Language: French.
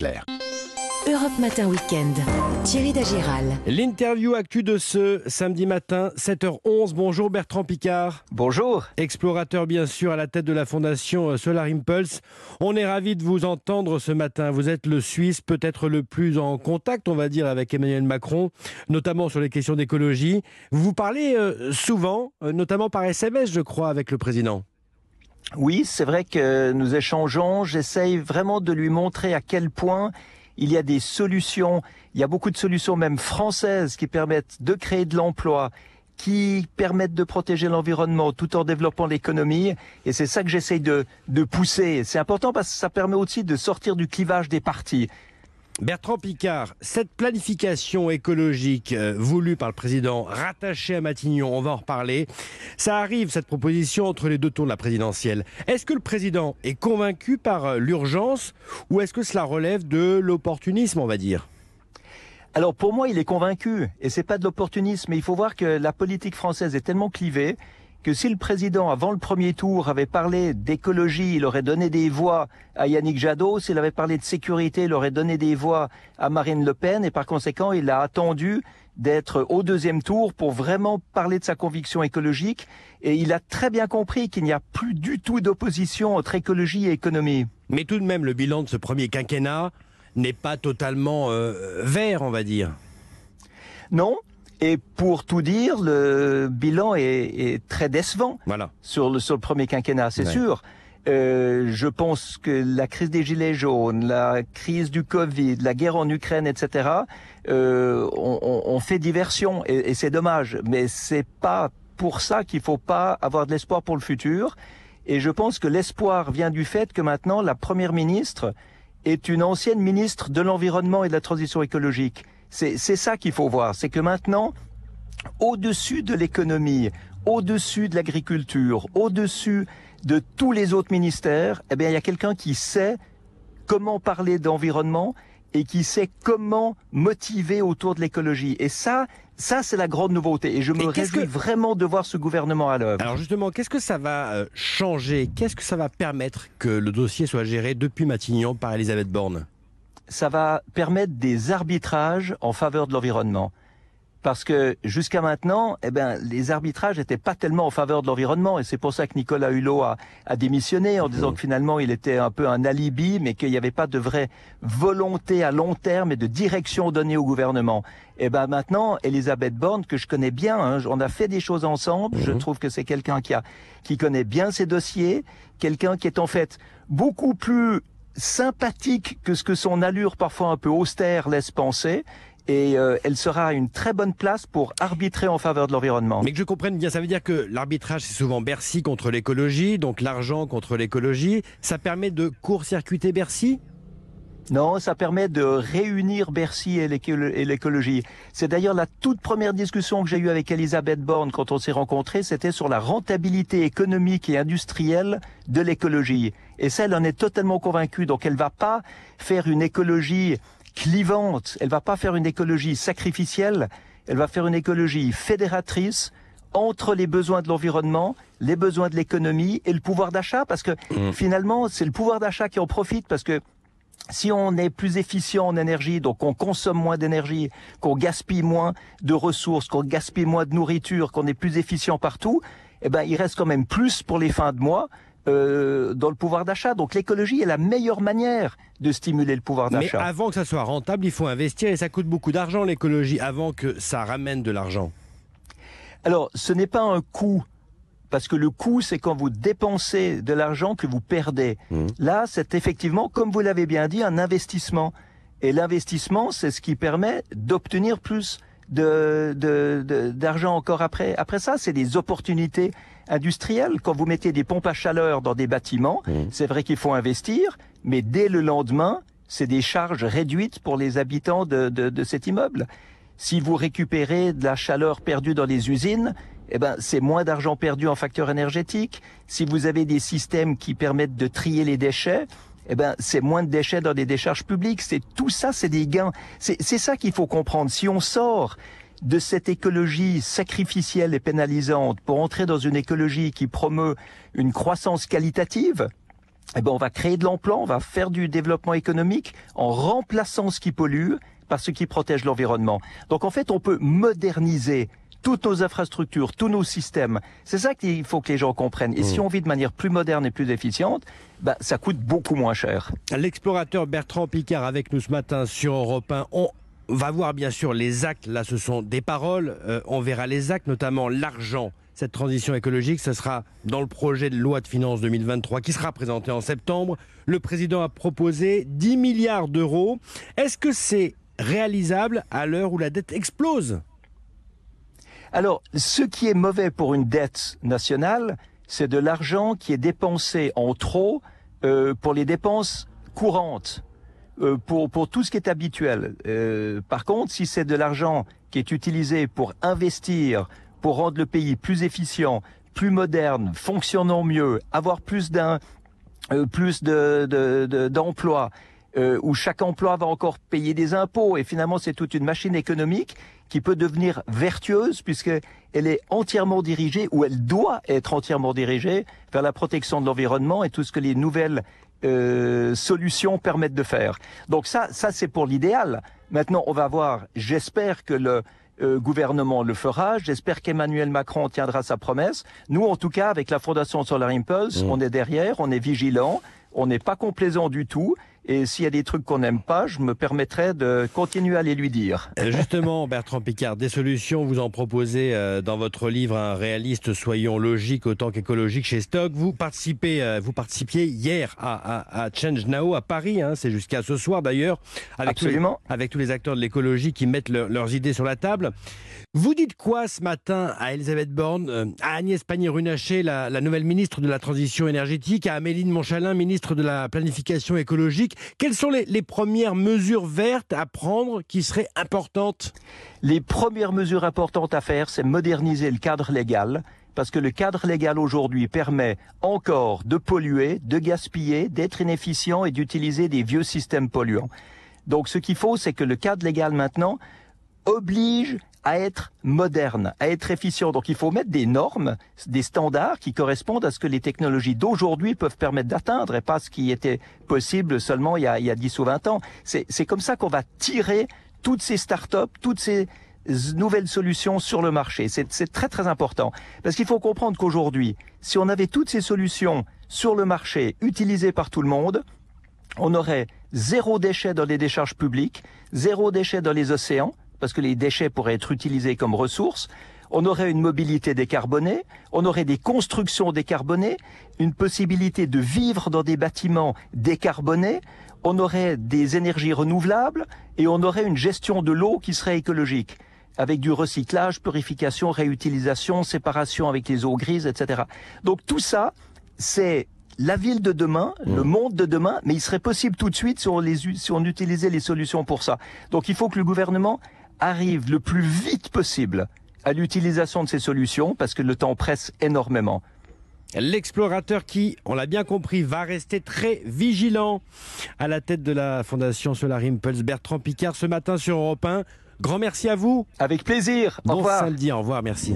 Claire. Europe Matin Weekend. Thierry Dagiral. L'interview actu de ce samedi matin, 7h11. Bonjour Bertrand Picard. Bonjour. Explorateur bien sûr à la tête de la fondation Solar Impulse. On est ravi de vous entendre ce matin. Vous êtes le Suisse peut-être le plus en contact, on va dire, avec Emmanuel Macron, notamment sur les questions d'écologie. Vous vous parlez euh, souvent, euh, notamment par SMS, je crois, avec le président. Oui, c'est vrai que nous échangeons. J'essaye vraiment de lui montrer à quel point il y a des solutions, il y a beaucoup de solutions même françaises qui permettent de créer de l'emploi, qui permettent de protéger l'environnement tout en développant l'économie. Et c'est ça que j'essaye de, de pousser. C'est important parce que ça permet aussi de sortir du clivage des partis. Bertrand Picard, cette planification écologique euh, voulue par le président, rattachée à Matignon, on va en reparler. Ça arrive, cette proposition, entre les deux tours de la présidentielle. Est-ce que le président est convaincu par euh, l'urgence ou est-ce que cela relève de l'opportunisme, on va dire? Alors pour moi, il est convaincu, et c'est pas de l'opportunisme, il faut voir que la politique française est tellement clivée que si le président, avant le premier tour, avait parlé d'écologie, il aurait donné des voix à Yannick Jadot. S'il avait parlé de sécurité, il aurait donné des voix à Marine Le Pen. Et par conséquent, il a attendu d'être au deuxième tour pour vraiment parler de sa conviction écologique. Et il a très bien compris qu'il n'y a plus du tout d'opposition entre écologie et économie. Mais tout de même, le bilan de ce premier quinquennat n'est pas totalement euh, vert, on va dire. Non, et pour tout dire, le bilan est, est très décevant voilà. sur, le, sur le premier quinquennat, c'est ouais. sûr. Euh, je pense que la crise des gilets jaunes, la crise du Covid, la guerre en Ukraine, etc., euh, on, on, fait diversion et, et c'est dommage. Mais c'est pas pour ça qu'il faut pas avoir de l'espoir pour le futur. Et je pense que l'espoir vient du fait que maintenant la première ministre est une ancienne ministre de l'environnement et de la transition écologique. C'est ça qu'il faut voir, c'est que maintenant, au-dessus de l'économie, au-dessus de l'agriculture, au-dessus de tous les autres ministères, eh bien, il y a quelqu'un qui sait comment parler d'environnement et qui sait comment motiver autour de l'écologie. Et ça, ça c'est la grande nouveauté. Et je me et réjouis que... vraiment de voir ce gouvernement à l'œuvre. Alors justement, qu'est-ce que ça va euh, changer? Qu'est-ce que ça va permettre que le dossier soit géré depuis Matignon par Elisabeth Borne? Ça va permettre des arbitrages en faveur de l'environnement. Parce que jusqu'à maintenant, eh ben, les arbitrages n'étaient pas tellement en faveur de l'environnement, et c'est pour ça que Nicolas Hulot a, a, démissionné en disant que finalement il était un peu un alibi, mais qu'il n'y avait pas de vraie volonté à long terme et de direction donnée au gouvernement. Et ben maintenant, Elisabeth Borne, que je connais bien, hein, on a fait des choses ensemble. Mmh. Je trouve que c'est quelqu'un qui a, qui connaît bien ses dossiers, quelqu'un qui est en fait beaucoup plus sympathique que ce que son allure parfois un peu austère laisse penser. Et euh, elle sera à une très bonne place pour arbitrer en faveur de l'environnement. Mais que je comprenne bien, ça veut dire que l'arbitrage, c'est souvent Bercy contre l'écologie, donc l'argent contre l'écologie. Ça permet de court-circuiter Bercy? Non, ça permet de réunir Bercy et l'écologie. C'est d'ailleurs la toute première discussion que j'ai eue avec Elisabeth Borne quand on s'est rencontrés, c'était sur la rentabilité économique et industrielle de l'écologie. Et ça, elle en est totalement convaincue. Donc elle va pas faire une écologie clivante, elle va pas faire une écologie sacrificielle, elle va faire une écologie fédératrice entre les besoins de l'environnement, les besoins de l'économie et le pouvoir d'achat, parce que mmh. finalement, c'est le pouvoir d'achat qui en profite, parce que si on est plus efficient en énergie, donc on consomme moins d'énergie, qu'on gaspille moins de ressources, qu'on gaspille moins de nourriture, qu'on est plus efficient partout, eh ben il reste quand même plus pour les fins de mois. Euh, dans le pouvoir d'achat. Donc l'écologie est la meilleure manière de stimuler le pouvoir d'achat. Mais avant que ça soit rentable, il faut investir et ça coûte beaucoup d'argent l'écologie avant que ça ramène de l'argent. Alors ce n'est pas un coût parce que le coût, c'est quand vous dépensez de l'argent que vous perdez. Mmh. Là, c'est effectivement, comme vous l'avez bien dit, un investissement. Et l'investissement, c'est ce qui permet d'obtenir plus de, de, de, d'argent encore après. Après ça, c'est des opportunités industrielles. Quand vous mettez des pompes à chaleur dans des bâtiments, mmh. c'est vrai qu'il faut investir, mais dès le lendemain, c'est des charges réduites pour les habitants de, de, de cet immeuble. Si vous récupérez de la chaleur perdue dans les usines, eh ben, c'est moins d'argent perdu en facteur énergétique. Si vous avez des systèmes qui permettent de trier les déchets, eh ben, c'est moins de déchets dans les décharges publiques. C'est tout ça, c'est des gains. C'est ça qu'il faut comprendre. Si on sort de cette écologie sacrificielle et pénalisante pour entrer dans une écologie qui promeut une croissance qualitative, eh ben, on va créer de l'emploi, on va faire du développement économique en remplaçant ce qui pollue par ce qui protège l'environnement. Donc en fait, on peut moderniser toutes nos infrastructures, tous nos systèmes. C'est ça qu'il faut que les gens comprennent. Et si Mmh. on vit de manière plus moderne et plus efficiente, bah, ça coûte beaucoup moins cher. L'explorateur Bertrand Picard avec nous ce matin sur Europe 1. On va voir bien sûr les actes. Là, ce sont des paroles. Euh, on verra les actes, notamment l'argent. Cette transition écologique, ce sera dans le projet de loi de finances 2023 qui sera présenté en septembre. Le président a proposé 10 milliards d'euros. Est-ce que c'est réalisable à l'heure où la dette explose? Alors, ce qui est mauvais pour une dette nationale, c'est de l'argent qui est dépensé en trop euh, pour les dépenses courantes, euh, pour, pour tout ce qui est habituel. Euh, par contre, si c'est de l'argent qui est utilisé pour investir, pour rendre le pays plus efficient, plus moderne, fonctionnant mieux, avoir plus d'un euh, plus de, de, de- d'emplois, euh, où chaque emploi va encore payer des impôts, et finalement c'est toute une machine économique qui peut devenir vertueuse puisque elle est entièrement dirigée, ou elle doit être entièrement dirigée vers la protection de l'environnement et tout ce que les nouvelles euh, solutions permettent de faire. Donc ça, ça c'est pour l'idéal. Maintenant, on va voir. J'espère que le euh, gouvernement le fera. J'espère qu'Emmanuel Macron tiendra sa promesse. Nous, en tout cas, avec la Fondation Solar Impulse, on est derrière, on est vigilant, on n'est pas complaisant du tout. Et s'il y a des trucs qu'on n'aime pas, je me permettrai de continuer à les lui dire. Euh, Justement, Bertrand Picard, des solutions, vous en proposez euh, dans votre livre Un réaliste, soyons logiques autant qu'écologiques chez Stock. Vous participez, euh, vous participiez hier à, à- à Change Now à Paris, hein, c'est jusqu'à ce soir d'ailleurs, avec, tous les- Absolument. avec tous les acteurs de l'écologie qui mettent leur- leurs idées sur la table. Vous dites quoi ce matin à Elisabeth Borne, à Agnès Pannier-Runacher, la, la nouvelle ministre de la Transition énergétique, à Amélie de Montchalin, ministre de la Planification écologique Quelles sont les, premières mesures vertes à prendre qui seraient importantes? Les premières mesures importantes à faire, c'est moderniser le cadre légal, parce que le cadre légal aujourd'hui permet encore de polluer, de gaspiller, d'être inefficient et d'utiliser des vieux systèmes polluants. Donc ce qu'il faut, c'est que le cadre légal maintenant oblige à être moderne, à être efficient. Donc il faut mettre des normes, des standards qui correspondent à ce que les technologies d'aujourd'hui peuvent permettre d'atteindre et pas ce qui était possible seulement il y a, il y a 10 ou 20 ans. C'est comme ça qu'on va tirer toutes ces startups, toutes ces nouvelles solutions sur le marché. C'est très très important. Parce qu'il faut comprendre qu'aujourd'hui, si on avait toutes ces solutions sur le marché, utilisées par tout le monde, on aurait zéro déchet dans les décharges publiques, zéro déchet dans les océans, parce que les déchets pourraient être utilisés comme ressources. On aurait une mobilité décarbonée, on aurait des constructions décarbonées, une possibilité de vivre dans des bâtiments décarbonés, on aurait des énergies renouvelables et on aurait une gestion de l'eau qui serait écologique avec du recyclage, purification, réutilisation, séparation avec les eaux grises, etc. Donc tout ça, c'est la ville de demain, le monde de demain, mais il serait possible tout de suite si on, les, u- si on utilisait les solutions pour ça. Donc il faut que le gouvernement arrive le plus vite possible à l'utilisation de ces solutions parce que le temps presse énormément. L'explorateur qui, on l'a bien compris, va rester très vigilant à la tête de la Fondation Solar Impulse, Bertrand Picard, ce matin sur Europe 1. Grand merci à vous. Avec plaisir. Au Bon revoir. samedi, au revoir, merci.